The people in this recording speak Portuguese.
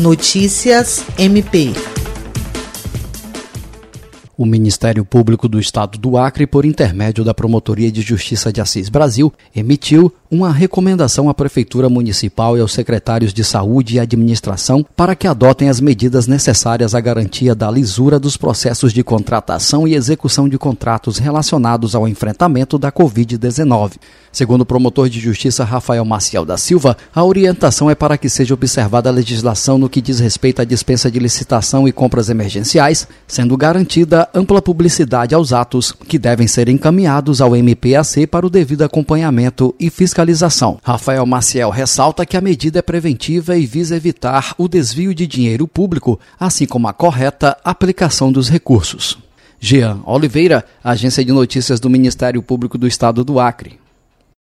Notícias MP. O Ministério Público do Estado do Acre, por intermédio da Promotoria de Justiça de Assis Brasil, emitiu uma recomendação à Prefeitura Municipal e aos secretários de Saúde e Administração para que adotem as medidas necessárias à garantia da lisura dos processos de contratação e execução de contratos relacionados ao enfrentamento da Covid-19. Segundo o promotor de justiça Rafael Maciel da Silva, a orientação é para que seja observada a legislação no que diz respeito à dispensa de licitação e compras emergenciais, sendo garantida ampla publicidade aos atos que devem ser encaminhados ao MPAC para o devido acompanhamento e fiscalização. Rafael Maciel ressalta que a medida é preventiva e visa evitar o desvio de dinheiro público, assim como a correta aplicação dos recursos. Jean Oliveira, Agência de Notícias do Ministério Público do Estado do Acre.